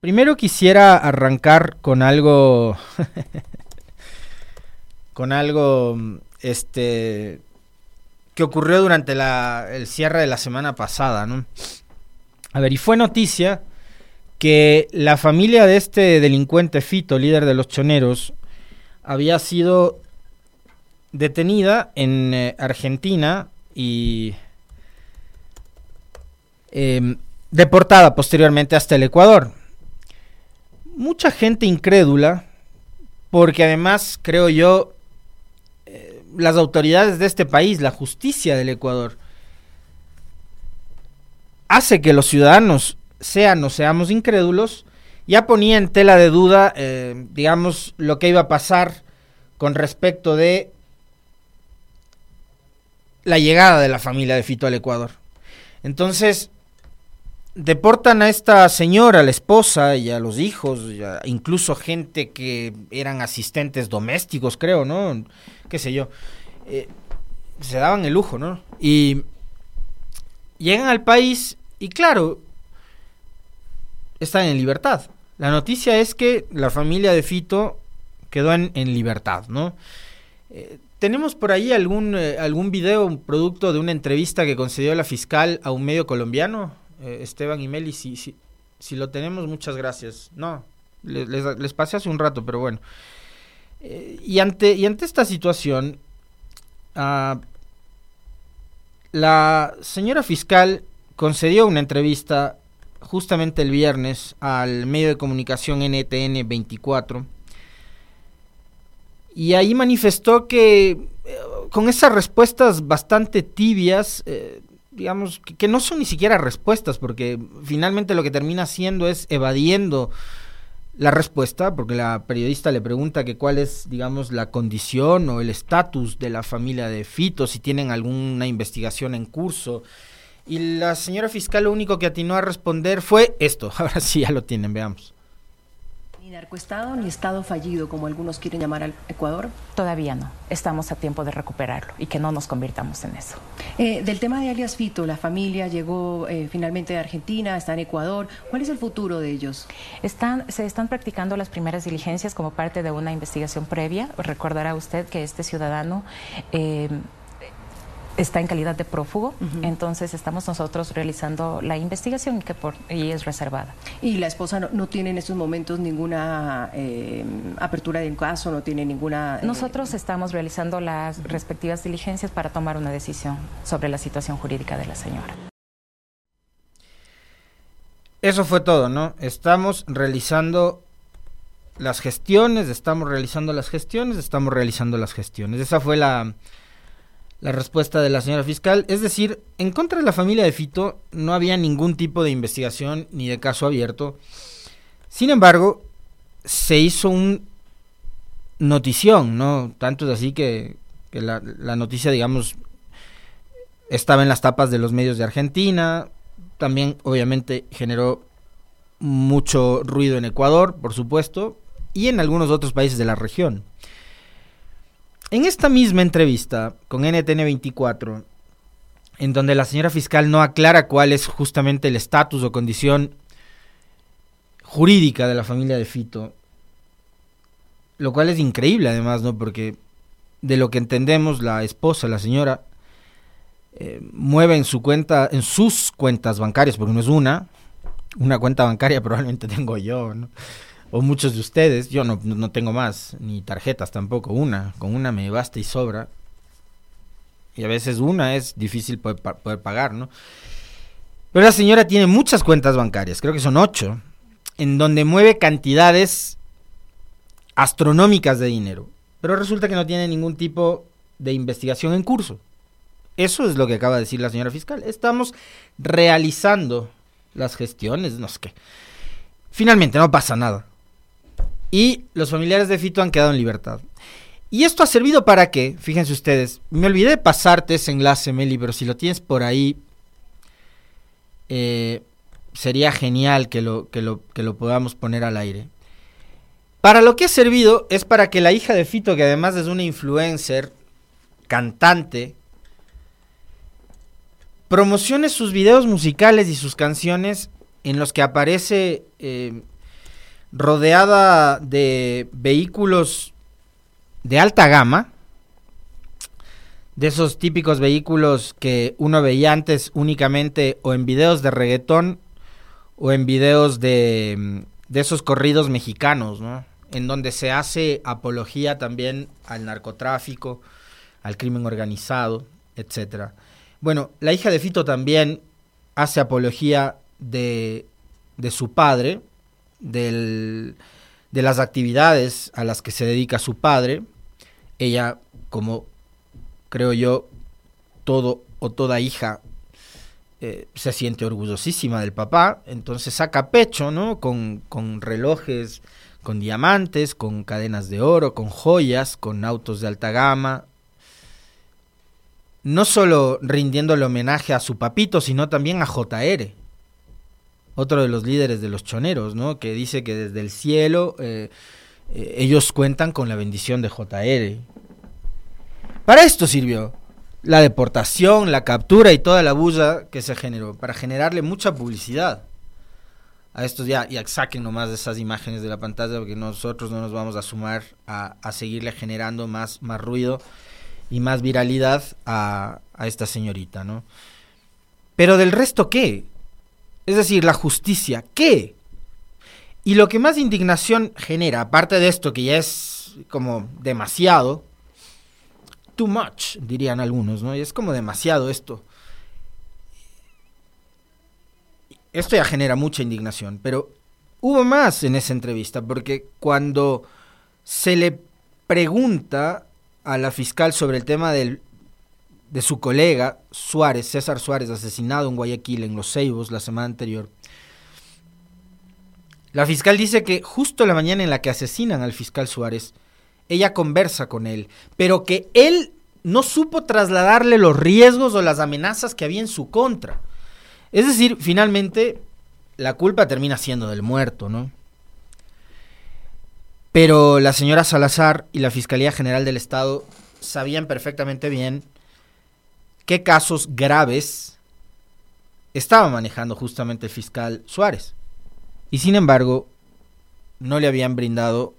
Primero quisiera arrancar con algo. con algo. Este. que ocurrió durante el cierre de la semana pasada, ¿no? A ver, y fue noticia que la familia de este delincuente Fito, líder de los choneros, había sido detenida en eh, Argentina y em, deportada posteriormente hasta el Ecuador mucha gente incrédula, porque además, creo yo, eh, las autoridades de este país, la justicia del Ecuador, hace que los ciudadanos sean o seamos incrédulos, ya ponía en tela de duda, eh, digamos, lo que iba a pasar con respecto de la llegada de la familia de Fito al Ecuador. Entonces, deportan a esta señora, a la esposa y a los hijos, incluso gente que eran asistentes domésticos, creo, ¿no? Qué sé yo. Eh, se daban el lujo, ¿no? Y llegan al país y claro, están en libertad. La noticia es que la familia de Fito quedó en, libertad, ¿no? Eh, tenemos por ahí algún, eh, algún video, un producto de una entrevista que concedió la fiscal a un medio colombiano. Eh, Esteban y Meli, si, si, si, lo tenemos, muchas gracias. No, les, les, pasé hace un rato, pero bueno. Eh, y, ante, y ante esta situación, uh, la señora fiscal concedió una entrevista justamente el viernes al medio de comunicación NTN 24 y ahí manifestó que eh, con esas respuestas bastante tibias digamos, que, no son ni siquiera respuestas, porque finalmente lo que termina haciendo es evadiendo la respuesta, porque la periodista le pregunta que cuál es, digamos, la condición o el estatus de la familia de Fito, si tienen alguna investigación en curso. Y la señora fiscal lo único que atinó a responder fue esto. Ahora sí, ya lo tienen, veamos. ¿Ni narcoestado ni estado fallido, como algunos quieren llamar al Ecuador? Todavía no. Estamos a tiempo de recuperarlo y que no nos convirtamos en eso. Eh, del tema de alias Fito, la familia llegó eh, finalmente de Argentina, está en Ecuador. ¿Cuál es el futuro de ellos? Están, se están practicando las primeras diligencias como parte de una investigación previa. Recordará usted que este ciudadano... Eh, está en calidad de prófugo, entonces estamos nosotros realizando la investigación que por y es reservada. ¿Y la esposa no, tiene en estos momentos ninguna eh, apertura de un caso, no tiene ninguna...? Eh, nosotros estamos realizando las respectivas diligencias para tomar una decisión sobre la situación jurídica de la señora. Eso fue todo, ¿no? Estamos realizando las gestiones, estamos realizando las gestiones, estamos realizando las gestiones. Esa fue la la respuesta de la señora fiscal. Es decir, en contra de la familia de Fito no había ningún tipo de investigación ni de caso abierto. Sin embargo, se hizo un notición, ¿no? Tanto es así que, la, la, noticia, digamos, estaba en las tapas de los medios de Argentina. También, obviamente, generó mucho ruido en Ecuador, por supuesto, y en algunos otros países de la región. En esta misma entrevista con NTN24, en donde la señora fiscal no aclara cuál es justamente el estatus o condición jurídica de la familia de Fito, lo cual es increíble además, ¿no? Porque de lo que entendemos, la esposa, la señora, eh, mueve en su cuenta, en sus cuentas bancarias, porque no es una, una cuenta bancaria probablemente tengo yo, ¿no? O muchos de ustedes, yo no, no tengo más, ni tarjetas tampoco, una, con una me basta y sobra. Y a veces una es difícil poder, poder pagar, ¿no? Pero la señora tiene muchas cuentas bancarias, creo que son ocho, en donde mueve cantidades astronómicas de dinero. Pero resulta que no tiene ningún tipo de investigación en curso. Eso es lo que acaba de decir la señora fiscal. Estamos realizando las gestiones, no sé qué. Finalmente, no pasa nada y los familiares de Fito han quedado en libertad. ¿Y esto ha servido para qué? Fíjense ustedes, me olvidé de pasarte ese enlace, Meli, pero si lo tienes por ahí, eh, sería genial que lo, que, lo, que lo podamos poner al aire. Para lo que ha servido es para que la hija de Fito, que además es una influencer, cantante, promocione sus videos musicales y sus canciones en los que aparece... Eh, rodeada de vehículos de alta gama, de esos típicos vehículos que uno veía antes únicamente o en videos de reggaetón o en videos de, de esos corridos mexicanos, ¿no? En donde se hace apología también al narcotráfico, al crimen organizado, etcétera. Bueno, la hija de Fito también hace apología de, de su padre, del, de las actividades a las que se dedica su padre. Ella, como creo yo, todo o toda hija eh, se siente orgullosísima del papá, entonces saca pecho, ¿no? Con, con relojes, con diamantes, con cadenas de oro, con joyas, con autos de alta gama, no solo rindiéndole homenaje a su papito, sino también a JR, otro de los líderes de los choneros, ¿no? Que dice que desde el cielo eh, eh, ellos cuentan con la bendición de JR. Para esto sirvió la deportación, la captura y toda la bulla que se generó, para generarle mucha publicidad a estos ya, ya saquen nomás de esas imágenes de la pantalla porque nosotros no nos vamos a sumar a, a seguirle generando más, más ruido y más viralidad a, a esta señorita, ¿no? Pero del resto, ¿qué? Es decir, la justicia, ¿qué? Y lo que más indignación genera, aparte de esto que ya es como demasiado, too much, dirían algunos, ¿no? Y es como demasiado esto. Esto ya genera mucha indignación, pero hubo más en esa entrevista, porque cuando se le pregunta a la fiscal sobre el tema del, de su colega Suárez, César Suárez, asesinado en Guayaquil, en Los Ceibos, la semana anterior. La fiscal dice que justo la mañana en la que asesinan al fiscal Suárez, ella conversa con él, pero que él no supo trasladarle los riesgos o las amenazas que había en su contra. Es decir, finalmente la culpa termina siendo del muerto, ¿no? Pero la señora Salazar y la Fiscalía General del Estado sabían perfectamente bien qué casos graves estaba manejando justamente el fiscal Suárez. Y sin embargo, no le habían brindado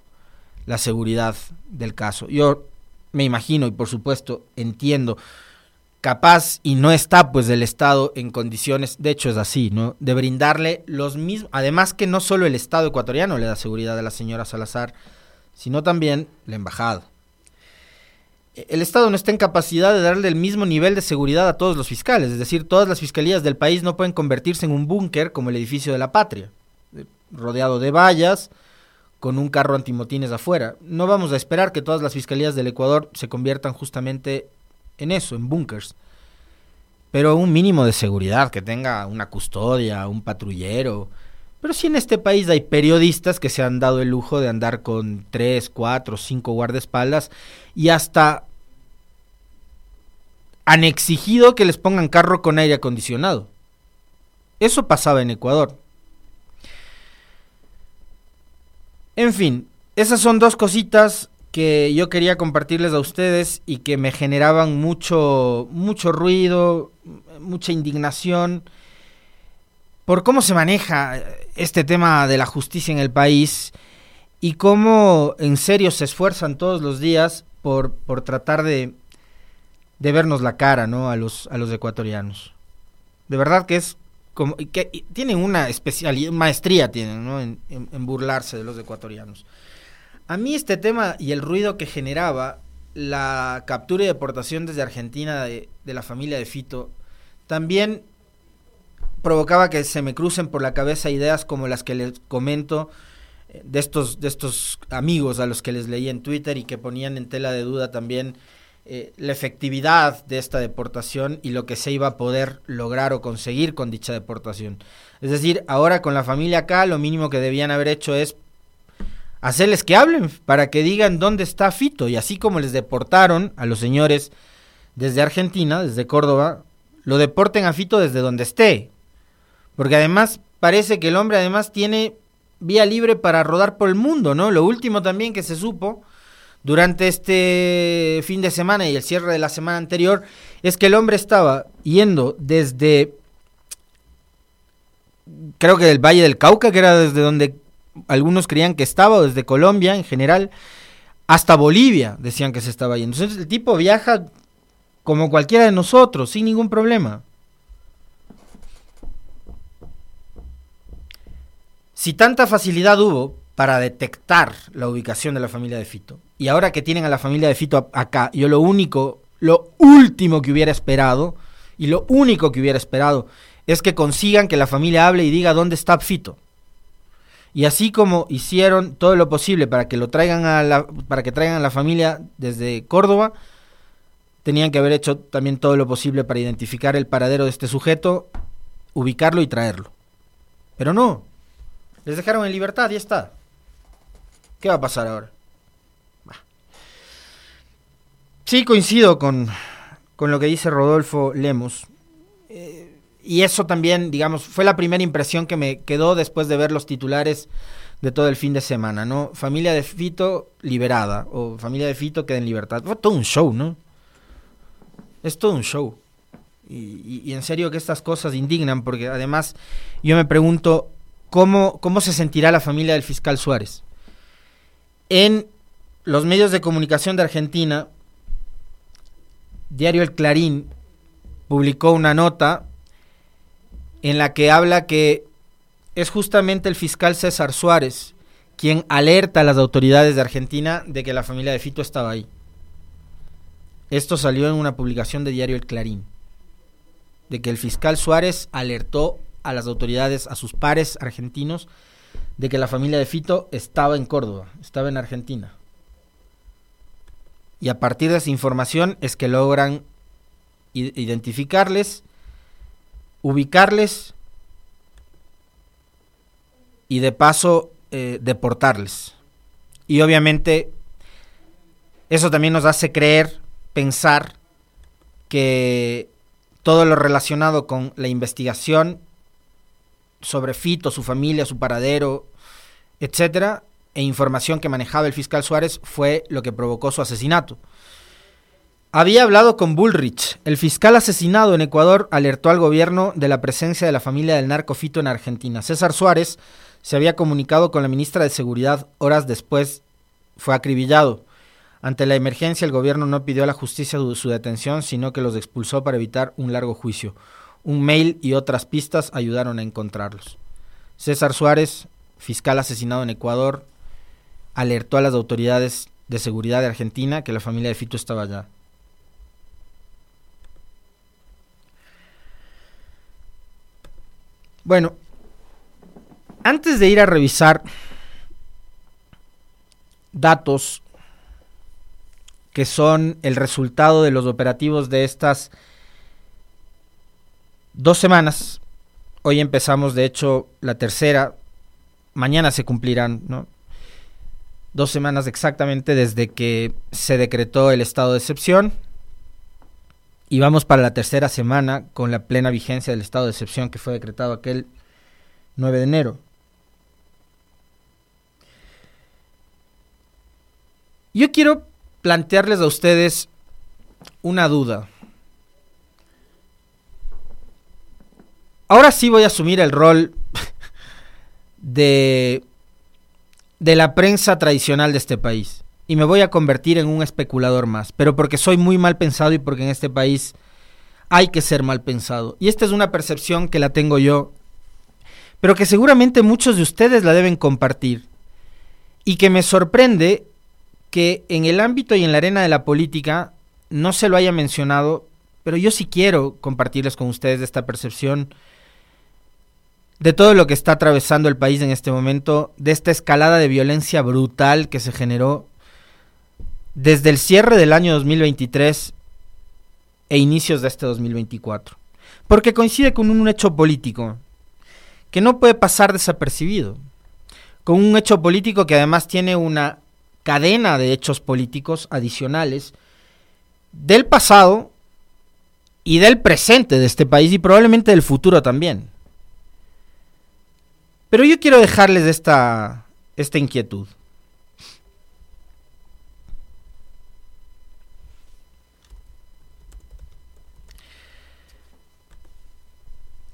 la seguridad del caso. Yo me imagino y por supuesto entiendo capaz y no está pues del Estado en condiciones, de hecho es así, ¿no? De brindarle los mismos, además que no solo el Estado ecuatoriano le da seguridad a la señora Salazar, sino también la embajada. El Estado no está en capacidad de darle el mismo nivel de seguridad a todos los fiscales, es decir, todas las fiscalías del país no pueden convertirse en un búnker como el edificio de la patria, rodeado de vallas, con un carro antimotines afuera. No vamos a esperar que todas las fiscalías del Ecuador se conviertan justamente en eso, en búnkers. Pero un mínimo de seguridad, que tenga una custodia, un patrullero. Pero si en este país hay periodistas que se han dado el lujo de andar con tres, cuatro, cinco guardaespaldas y hasta han exigido que les pongan carro con aire acondicionado. Eso pasaba en Ecuador. En fin, esas son dos cositas que yo quería compartirles a ustedes y que me generaban mucho, mucho ruido, mucha indignación por cómo se maneja este tema de la justicia en el país y cómo en serio se esfuerzan todos los días por, por tratar de, de vernos la cara ¿no? a, los, a los ecuatorianos. De verdad que es como que tienen una especialidad, maestría tienen ¿no? en, en burlarse de los ecuatorianos. A mí este tema y el ruido que generaba la captura y deportación desde Argentina de, la familia de Fito también provocaba que se me crucen por la cabeza ideas como las que les comento eh, de estos, de estos amigos a los que les leí en Twitter y que ponían en tela de duda también eh, la efectividad de esta deportación y lo que se iba a poder lograr o conseguir con dicha deportación. Es decir, ahora con la familia acá lo mínimo que debían haber hecho es hacerles que hablen para que digan dónde está Fito. Y así como les deportaron a los señores desde Argentina, desde Córdoba, lo deporten a Fito desde donde esté. Porque además parece que el hombre además tiene vía libre para rodar por el mundo, ¿no? Lo último también que se supo durante este fin de semana y el cierre de la semana anterior es que el hombre estaba yendo desde creo que del Valle del Cauca, que era desde donde algunos creían que estaba, desde Colombia en general, hasta Bolivia decían que se estaba yendo. Entonces el tipo viaja como cualquiera de nosotros, sin ningún problema. Si tanta facilidad hubo para detectar la ubicación de la familia de Fito, y ahora que tienen a la familia de Fito acá, yo lo único, lo último que hubiera esperado, y lo único que hubiera esperado, es que consigan que la familia hable y diga dónde está Fito. Y así como hicieron todo lo posible para que lo traigan a la, para que traigan a la familia desde Córdoba, tenían que haber hecho también todo lo posible para identificar el paradero de este sujeto, ubicarlo y traerlo. Pero no, les dejaron en libertad, ya está. ¿Qué va a pasar ahora? Sí, coincido con, con, lo que dice Rodolfo Lemos. Eh, y eso también, digamos, fue la primera impresión que me quedó después de ver los titulares de todo el fin de semana, ¿no? Familia de Fito liberada o familia de Fito queda en libertad. Fue todo un show, ¿no? Es todo un show. Y, y en serio que estas cosas indignan porque además yo me pregunto, cómo, cómo se sentirá la familia del fiscal Suárez. En los medios de comunicación de Argentina, Diario El Clarín publicó una nota en la que habla que es justamente el fiscal César Suárez quien alerta a las autoridades de Argentina de que la familia de Fito estaba ahí. Esto salió en una publicación de Diario El Clarín, de que el fiscal Suárez alertó a las autoridades, a sus pares argentinos, de que la familia de Fito estaba en Córdoba, estaba en Argentina. Y a partir de esa información es que logran identificarles, ubicarles y de paso eh, deportarles. Y obviamente eso también nos hace creer, pensar que todo lo relacionado con la investigación sobre Fito, su familia, su paradero, etcétera, e información que manejaba el fiscal Suárez fue lo que provocó su asesinato. Había hablado con Bullrich. El fiscal asesinado en Ecuador alertó al gobierno de la presencia de la familia del narco Fito en Argentina. César Suárez se había comunicado con la ministra de Seguridad horas después. Fue acribillado. Ante la emergencia, el gobierno no pidió a la justicia su detención, sino que los expulsó para evitar un largo juicio. Un mail y otras pistas ayudaron a encontrarlos. César Suárez, fiscal asesinado en Ecuador, alertó a las autoridades de seguridad de Argentina que la familia de Fito estaba allá. Bueno, antes de ir a revisar datos que son el resultado de los operativos de estas dos semanas. Hoy empezamos, de hecho, la tercera. Mañana se cumplirán, ¿no? Dos semanas exactamente desde que se decretó el estado de excepción. Y vamos para la tercera semana con la plena vigencia del estado de excepción que fue decretado aquel 9 de enero. Yo quiero plantearles a ustedes una duda. Ahora sí voy a asumir el rol de, de la prensa tradicional de este país. Y me voy a convertir en un especulador más. Pero porque soy muy mal pensado y porque en este país hay que ser mal pensado. Y esta es una percepción que la tengo yo. Pero que seguramente muchos de ustedes la deben compartir. Y que me sorprende que en el ámbito y en la arena de la política no se lo haya mencionado. Pero yo sí quiero compartirles con ustedes esta percepción de todo lo que está atravesando el país en este momento, de esta escalada de violencia brutal que se generó desde el cierre del año 2023 e inicios de este 2024. Porque coincide con un hecho político que no puede pasar desapercibido, con un hecho político que además tiene una cadena de hechos políticos adicionales del pasado y del presente de este país y probablemente del futuro también. Pero yo quiero dejarles esta, esta inquietud.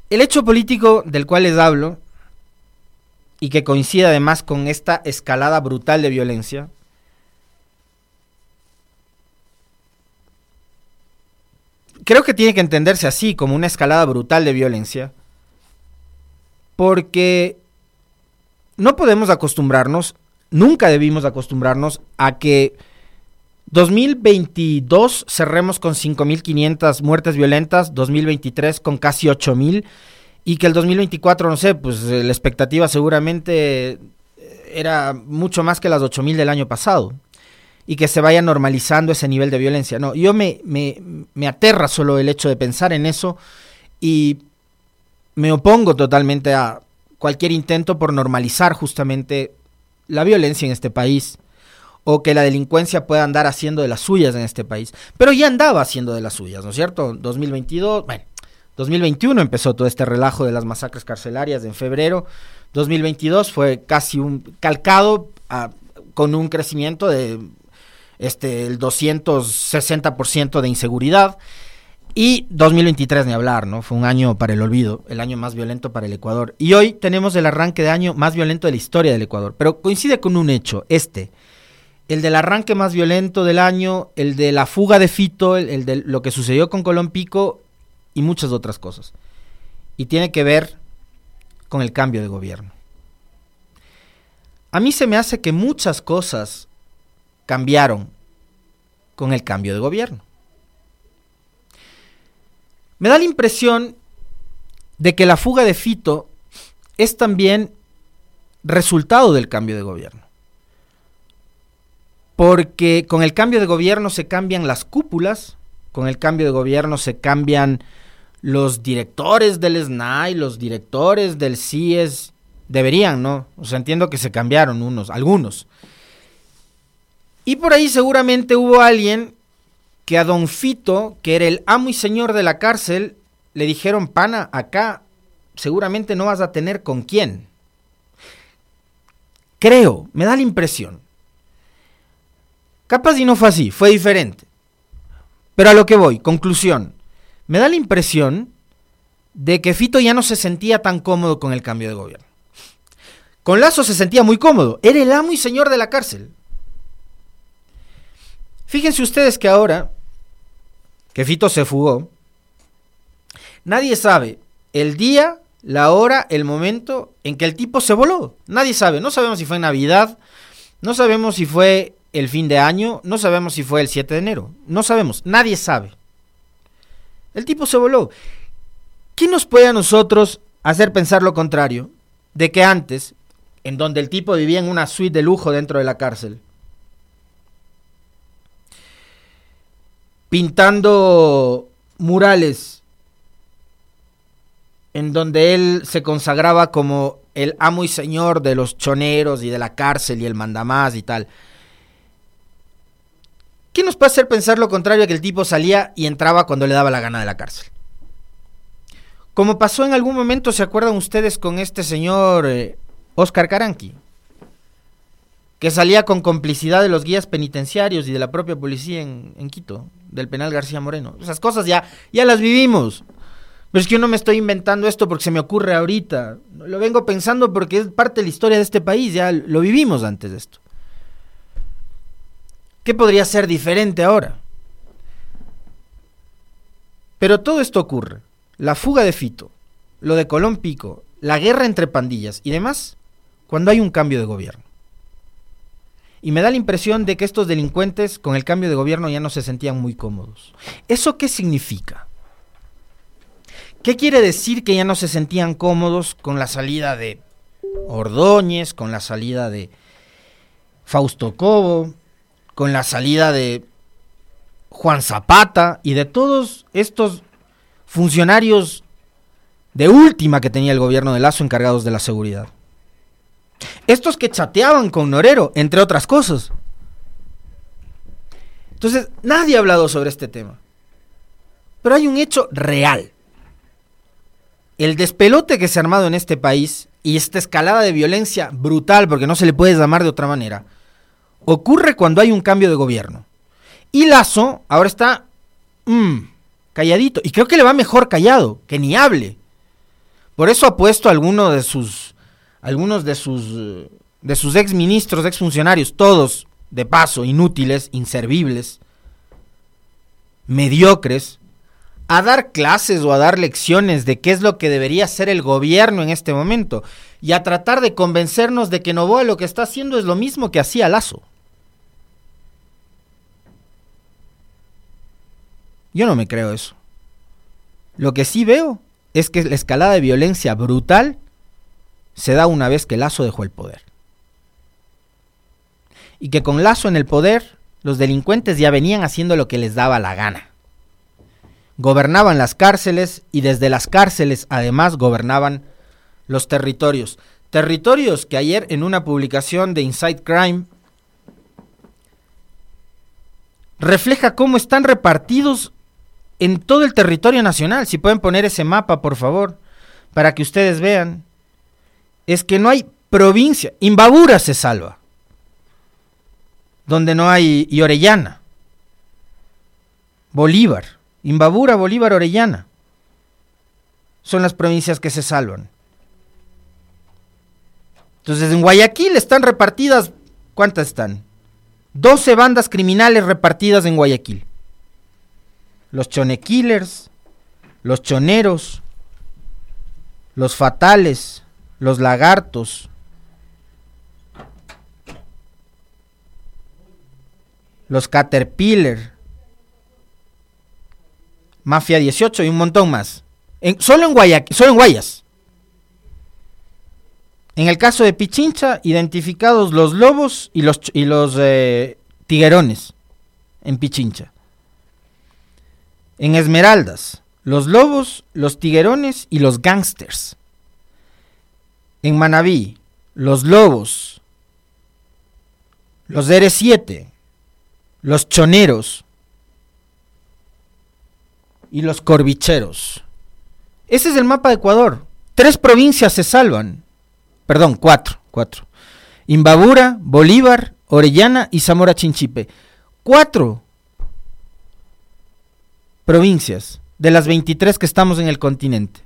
El hecho político del cual les hablo y que coincide además con esta escalada brutal de violencia, creo que tiene que entenderse así, como una escalada brutal de violencia, porque no podemos acostumbrarnos, nunca debimos acostumbrarnos a que 2022 cerremos con 5.500 muertes violentas, 2023 con casi 8.000 y que el 2024, no sé, pues la expectativa seguramente era mucho más que las 8.000 del año pasado y que se vaya normalizando ese nivel de violencia. No, yo me, me, me aterra solo el hecho de pensar en eso y me opongo totalmente a cualquier intento por normalizar justamente la violencia en este país o que la delincuencia pueda andar haciendo de las suyas en este país. Pero ya andaba haciendo de las suyas, ¿no es cierto? 2022, bueno, 2021 empezó todo este relajo de las masacres carcelarias en febrero. 2022 fue casi un calcado con un crecimiento de este el 260% de inseguridad. Y 2023 ni hablar, ¿no? Fue un año para el olvido, el año más violento para el Ecuador. Y hoy tenemos el arranque de año más violento de la historia del Ecuador. Pero coincide con un hecho, este, el del arranque más violento del año, el de la fuga de Fito, el, de lo que sucedió con Colón Pico y muchas otras cosas. Y tiene que ver con el cambio de gobierno. A mí se me hace que muchas cosas cambiaron con el cambio de gobierno. Me da la impresión de que la fuga de Fito es también resultado del cambio de gobierno. Porque con el cambio de gobierno se cambian las cúpulas, con el cambio de gobierno se cambian los directores del SNAI, los directores del CIES, deberían, ¿no? O sea, entiendo que se cambiaron unos, algunos. Y por ahí seguramente hubo alguien que a don Fito, que era el amo y señor de la cárcel, le dijeron, pana, acá seguramente no vas a tener con quién. Creo, me da la impresión. Capaz y no fue así, fue diferente. Pero a lo que voy, conclusión. Me da la impresión de que Fito ya no se sentía tan cómodo con el cambio de gobierno. Con Lazo se sentía muy cómodo, era el amo y señor de la cárcel. Fíjense ustedes que ahora que Fito se fugó, nadie sabe el día, la hora, el momento en que el tipo se voló. Nadie sabe, no sabemos si fue Navidad, no sabemos si fue el fin de año, no sabemos si fue el 7 de enero, no sabemos, nadie sabe. El tipo se voló. ¿Qué nos puede a nosotros hacer pensar lo contrario? De que antes, en donde el tipo vivía en una suite de lujo dentro de la cárcel, pintando murales en donde él se consagraba como el amo y señor de los choneros y de la cárcel y el mandamás y tal. ¿Qué nos puede hacer pensar lo contrario a que el tipo salía y entraba cuando le daba la gana de la cárcel? Como pasó en algún momento, ¿se acuerdan ustedes con este señor eh, Oscar Caranqui? Que salía con complicidad de los guías penitenciarios y de la propia policía en, Quito del penal García Moreno. Esas cosas ya, ya las vivimos. Pero es que yo no me estoy inventando esto porque se me ocurre ahorita. Lo vengo pensando porque es parte de la historia de este país. Ya lo vivimos antes de esto. ¿Qué podría ser diferente ahora? Pero todo esto ocurre. La fuga de Fito, lo de Colón Pico, la guerra entre pandillas y demás, cuando hay un cambio de gobierno. Y me da la impresión de que estos delincuentes con el cambio de gobierno ya no se sentían muy cómodos. ¿Eso qué significa? ¿Qué quiere decir que ya no se sentían cómodos con la salida de Ordóñez, con la salida de Fausto Cobo, con la salida de Juan Zapata y de todos estos funcionarios de última que tenía el gobierno de Lazo encargados de la seguridad? Estos que chateaban con Norero, entre otras cosas. Entonces, nadie ha hablado sobre este tema. Pero hay un hecho real. El despelote que se ha armado en este país y esta escalada de violencia brutal, porque no se le puede llamar de otra manera, ocurre cuando hay un cambio de gobierno. Y Lazo ahora está mm, calladito. Y creo que le va mejor callado, que ni hable. Por eso ha puesto a alguno de sus algunos de sus, de sus ex ministros, ex funcionarios, todos de paso inútiles, inservibles, mediocres, a dar clases o a dar lecciones de qué es lo que debería hacer el gobierno en este momento y a tratar de convencernos de que Novoa lo que está haciendo es lo mismo que hacía Lazo. Yo no me creo eso. Lo que sí veo es que la escalada de violencia brutal se da una vez que Lazo dejó el poder. Y que con Lazo en el poder, los delincuentes ya venían haciendo lo que les daba la gana. Gobernaban las cárceles y desde las cárceles además gobernaban los territorios. Territorios que ayer en una publicación de Inside Crime refleja cómo están repartidos en todo el territorio nacional. Si pueden poner ese mapa, por favor, para que ustedes vean. Es que no hay provincia. Imbabura se salva. Donde no hay. Y Orellana. Bolívar. Imbabura, Bolívar, Orellana. Son las provincias que se salvan. Entonces en Guayaquil están repartidas. ¿Cuántas están? 12 bandas criminales repartidas en Guayaquil los chonequillers, los choneros, los fatales, los lagartos, los caterpillar, Mafia 18 y un montón más. solo, en solo en Guayas. En el caso de Pichincha, identificados los lobos y los, y los eh, tiguerones en Pichincha. En Esmeraldas, los lobos, los tiguerones y los gangsters. En Manabí, los lobos, los DR7, los choneros y los corbicheros. Ese es el mapa de Ecuador. Tres provincias se salvan. Perdón, cuatro, cuatro. Imbabura, Bolívar, Orellana y Zamora Chinchipe. Cuatro provincias de las 23 que estamos en el continente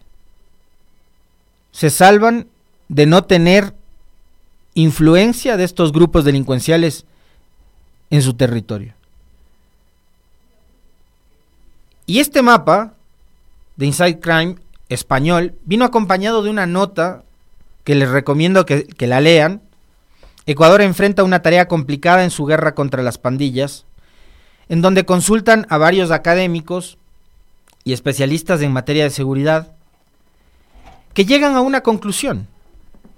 se salvan de no tener influencia de estos grupos delincuenciales en su territorio. Y este mapa de Inside Crime español vino acompañado de una nota que les recomiendo que, que, la lean. Ecuador enfrenta una tarea complicada en su guerra contra las pandillas en donde consultan a varios académicos y especialistas en materia de seguridad que llegan a una conclusión.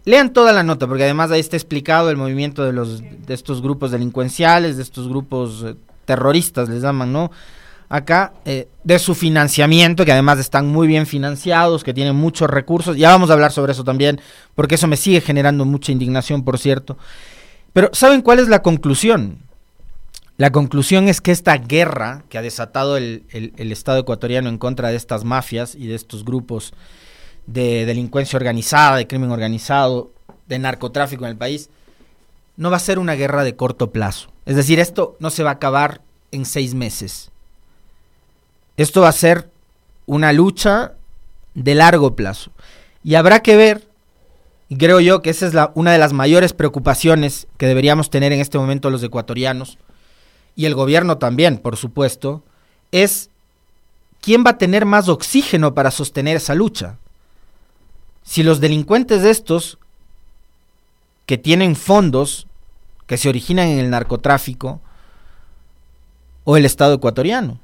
Lean toda la nota, porque además ahí está explicado el movimiento de, los, de estos grupos delincuenciales, de estos grupos eh, terroristas, les llaman, ¿no? Acá, eh, de su financiamiento, que además están muy bien financiados, que tienen muchos recursos. Ya vamos a hablar sobre eso también, porque eso me sigue generando mucha indignación, por cierto. Pero, ¿saben cuál es la conclusión? La conclusión es que esta guerra que ha desatado el, Estado ecuatoriano en contra de estas mafias y de estos grupos de delincuencia organizada, de crimen organizado, de narcotráfico en el país, no va a ser una guerra de corto plazo. Es decir, esto no se va a acabar en seis meses. Esto va a ser una lucha de largo plazo. Y habrá que ver, y creo yo que esa es la, una de las mayores preocupaciones que deberíamos tener en este momento los ecuatorianos, y el gobierno también, por supuesto, es quién va a tener más oxígeno para sostener esa lucha. Si los delincuentes de estos, que tienen fondos que se originan en el narcotráfico, o el Estado ecuatoriano,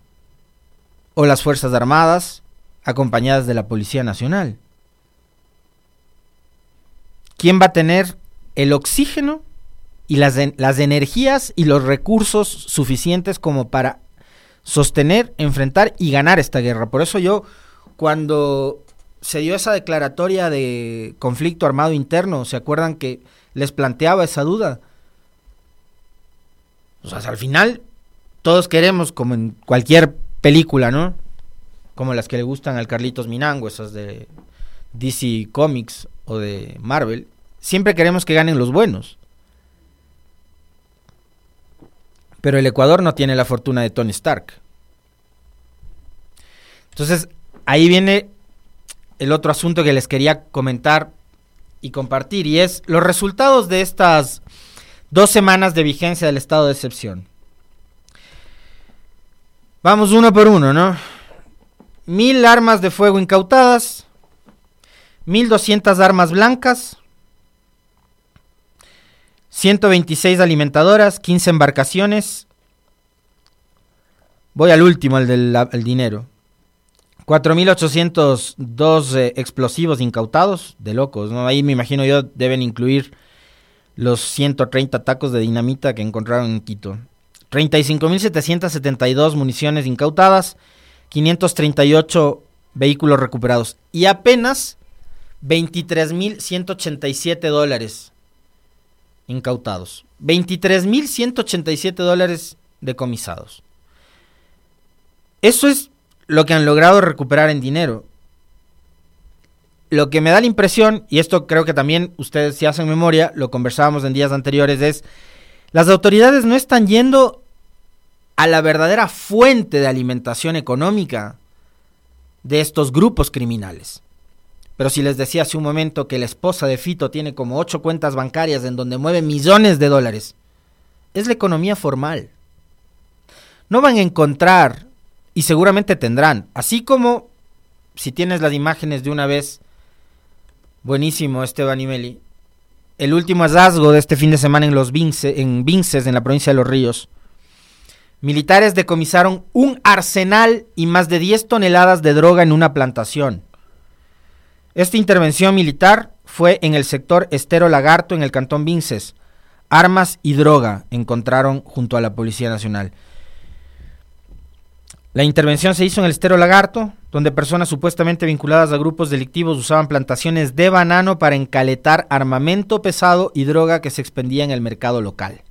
o las Fuerzas Armadas acompañadas de la Policía Nacional. ¿Quién va a tener el oxígeno y las, las energías y los recursos suficientes como para sostener, enfrentar y ganar esta guerra. Por eso yo, cuando se dio esa declaratoria de conflicto armado interno, ¿se acuerdan que les planteaba esa duda? O sea, al final todos queremos, como en cualquier película, ¿no? Como las que le gustan al Carlitos Minango, esas de DC Comics o de Marvel, siempre queremos que ganen los buenos. Pero el Ecuador no tiene la fortuna de Tony Stark. Entonces, ahí viene el otro asunto que les quería comentar y compartir, y es los resultados de estas dos semanas de vigencia del estado de excepción. Vamos uno por uno, ¿no? Mil armas de fuego incautadas, mil doscientas armas blancas, 126 alimentadoras, 15 embarcaciones. Voy al último, el del el dinero. 4.802 eh, explosivos incautados, de locos, ¿no? Ahí me imagino yo deben incluir los 130 tacos de dinamita que encontraron en Quito. 35.772 municiones incautadas, 538 vehículos recuperados y apenas 23.187 dólares incautados. 23.187 dólares decomisados. Eso es lo que han logrado recuperar en dinero. Lo que me da la impresión, y esto creo que también ustedes si hacen memoria, lo conversábamos en días anteriores, es las autoridades no están yendo a la verdadera fuente de alimentación económica de estos grupos criminales. Pero si les decía hace un momento que la esposa de Fito tiene como ocho cuentas bancarias en donde mueve millones de dólares, es la economía formal. No van a encontrar, y seguramente tendrán, así como si tienes las imágenes de una vez, buenísimo Esteban Meli, el último hallazgo de este fin de semana en los Vinces, en Vinces, en la provincia de Los Ríos. Militares decomisaron un arsenal y más de 10 toneladas de droga en una plantación. Esta intervención militar fue en el sector Estero Lagarto, en el cantón Vinces. Armas y droga encontraron junto a la Policía Nacional. La intervención se hizo en el Estero Lagarto, donde personas supuestamente vinculadas a grupos delictivos usaban plantaciones de banano para encaletar armamento pesado y droga que se expendía en el mercado local.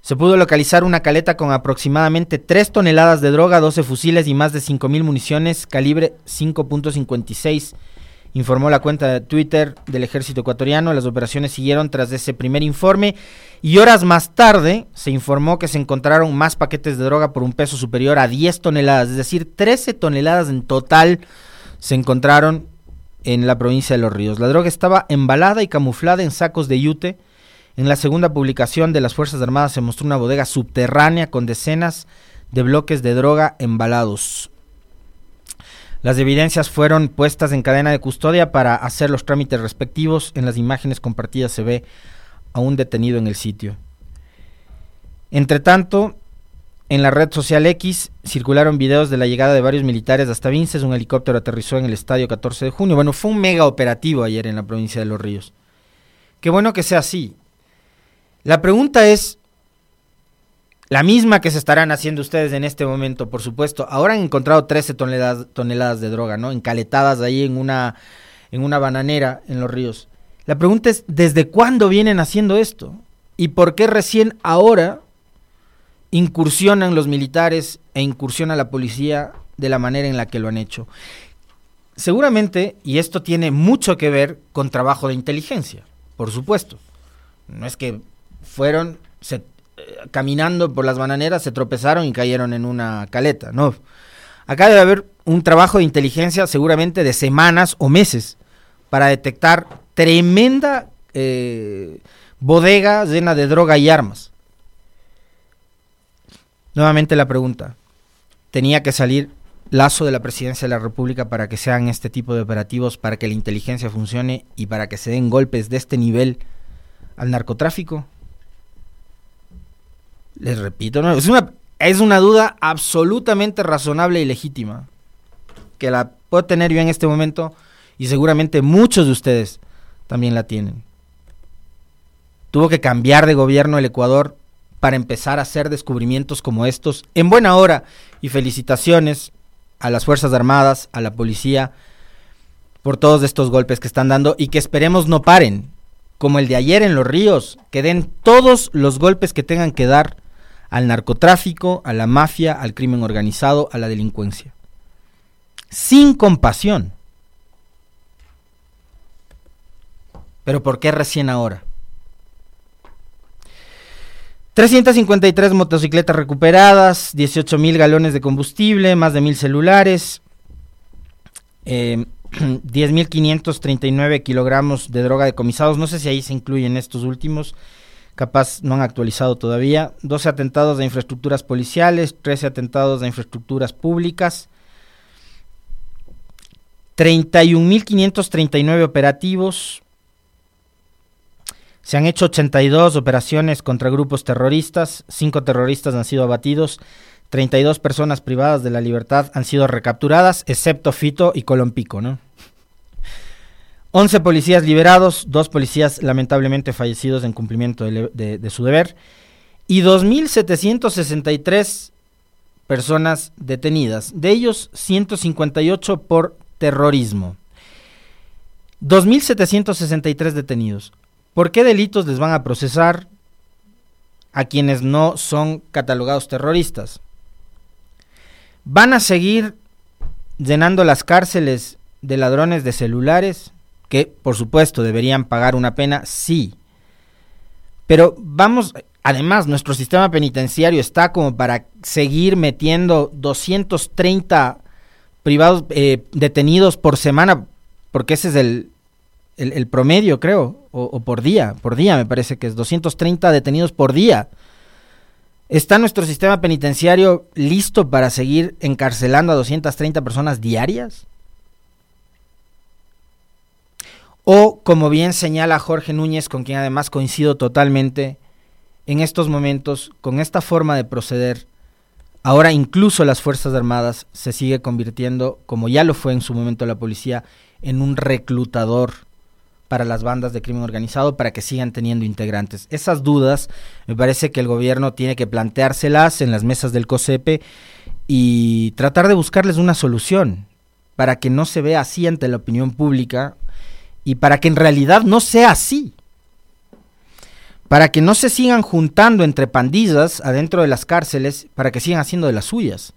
Se pudo localizar una caleta con aproximadamente 3 toneladas de droga, 12 fusiles y más de 5.000 municiones calibre 5.56, informó la cuenta de Twitter del ejército ecuatoriano. Las operaciones siguieron tras ese primer informe y horas más tarde se informó que se encontraron más paquetes de droga por un peso superior a 10 toneladas, es decir, 13 toneladas en total se encontraron en la provincia de Los Ríos. La droga estaba embalada y camuflada en sacos de yute en la segunda publicación de las Fuerzas Armadas se mostró una bodega subterránea con decenas de bloques de droga embalados. Las evidencias fueron puestas en cadena de custodia para hacer los trámites respectivos. En las imágenes compartidas se ve a un detenido en el sitio. Entre tanto, en la red social X circularon videos de la llegada de varios militares hasta Vinces. Un helicóptero aterrizó en el estadio 14 de junio. Bueno, fue un mega operativo ayer en la provincia de Los Ríos. Qué bueno que sea así. La pregunta es la misma que se estarán haciendo ustedes en este momento, por supuesto. Ahora han encontrado 13 toneladas, de droga, ¿no? Encaletadas ahí en una, en una bananera en los ríos. La pregunta es, ¿desde cuándo vienen haciendo esto? ¿Y por qué recién ahora incursionan los militares e incursiona la policía de la manera en la que lo han hecho? Seguramente, y esto tiene mucho que ver con trabajo de inteligencia, por supuesto. No es que fueron se, eh, caminando por las bananeras, se tropezaron y cayeron en una caleta. No. Acá debe haber un trabajo de inteligencia seguramente de semanas o meses para detectar tremenda eh, bodega llena de droga y armas. Nuevamente la pregunta, ¿tenía que salir lazo de la presidencia de la República para que sean este tipo de operativos, para que la inteligencia funcione y para que se den golpes de este nivel al narcotráfico? Les repito, es una, es una duda absolutamente razonable y legítima. Que la puedo tener yo en este momento y seguramente muchos de ustedes también la tienen. Tuvo que cambiar de gobierno el Ecuador para empezar a hacer descubrimientos como estos en buena hora y felicitaciones a las Fuerzas Armadas, a la policía, por todos estos golpes que están dando y que esperemos no paren, como el de ayer en los ríos, que den todos los golpes que tengan que dar al narcotráfico, a la mafia, al crimen organizado, a la delincuencia. Sin compasión. Pero ¿por qué recién ahora? 353 motocicletas recuperadas, 18 mil galones de combustible, más de mil celulares. Eh, 10.539 kilogramos de droga decomisados. No sé si ahí se incluyen estos últimos. Capaz no han actualizado todavía. 12 atentados de infraestructuras policiales, 13 atentados de infraestructuras públicas. 31.539 operativos. Se han hecho 82 operaciones contra grupos terroristas. Cinco terroristas han sido abatidos. 32 personas privadas de la libertad han sido recapturadas, excepto Fito y Colompico, ¿no? 11 policías liberados, dos policías lamentablemente fallecidos en cumplimiento de, su deber y 2.763 personas detenidas, de ellos 158 por terrorismo. 2.763 detenidos. ¿Por qué delitos les van a procesar a quienes no son catalogados terroristas? ¿Van a seguir llenando las cárceles de ladrones de celulares? Que por supuesto deberían pagar una pena, sí. Pero vamos, además nuestro sistema penitenciario está como para seguir metiendo 230 privados eh, detenidos por semana, porque ese es el, el, promedio, creo, o, o, por día, por día me parece que es 230 detenidos por día. ¿Está nuestro sistema penitenciario listo para seguir encarcelando a 230 personas diarias? O, como bien señala Jorge Núñez, con quien además coincido totalmente, en estos momentos, con esta forma de proceder, ahora incluso las Fuerzas Armadas se sigue convirtiendo, como ya lo fue en su momento la policía, en un reclutador para las bandas de crimen organizado para que sigan teniendo integrantes. Esas dudas me parece que el gobierno tiene que planteárselas en las mesas del COSEPE y tratar de buscarles una solución para que no se vea así ante la opinión pública y para que en realidad no sea así. Para que no se sigan juntando entre pandillas adentro de las cárceles para que sigan haciendo de las suyas,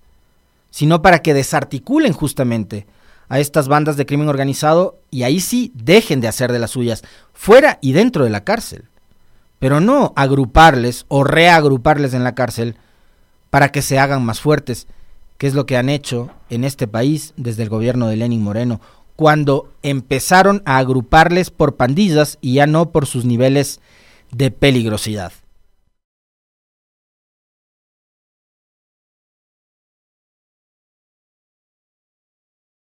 sino para que desarticulen justamente a estas bandas de crimen organizado y ahí sí dejen de hacer de las suyas, fuera y dentro de la cárcel. Pero no agruparles o reagruparles en la cárcel para que se hagan más fuertes, que es lo que han hecho en este país desde el gobierno de Lenin Moreno, cuando empezaron a agruparles por pandillas y ya no por sus niveles de peligrosidad.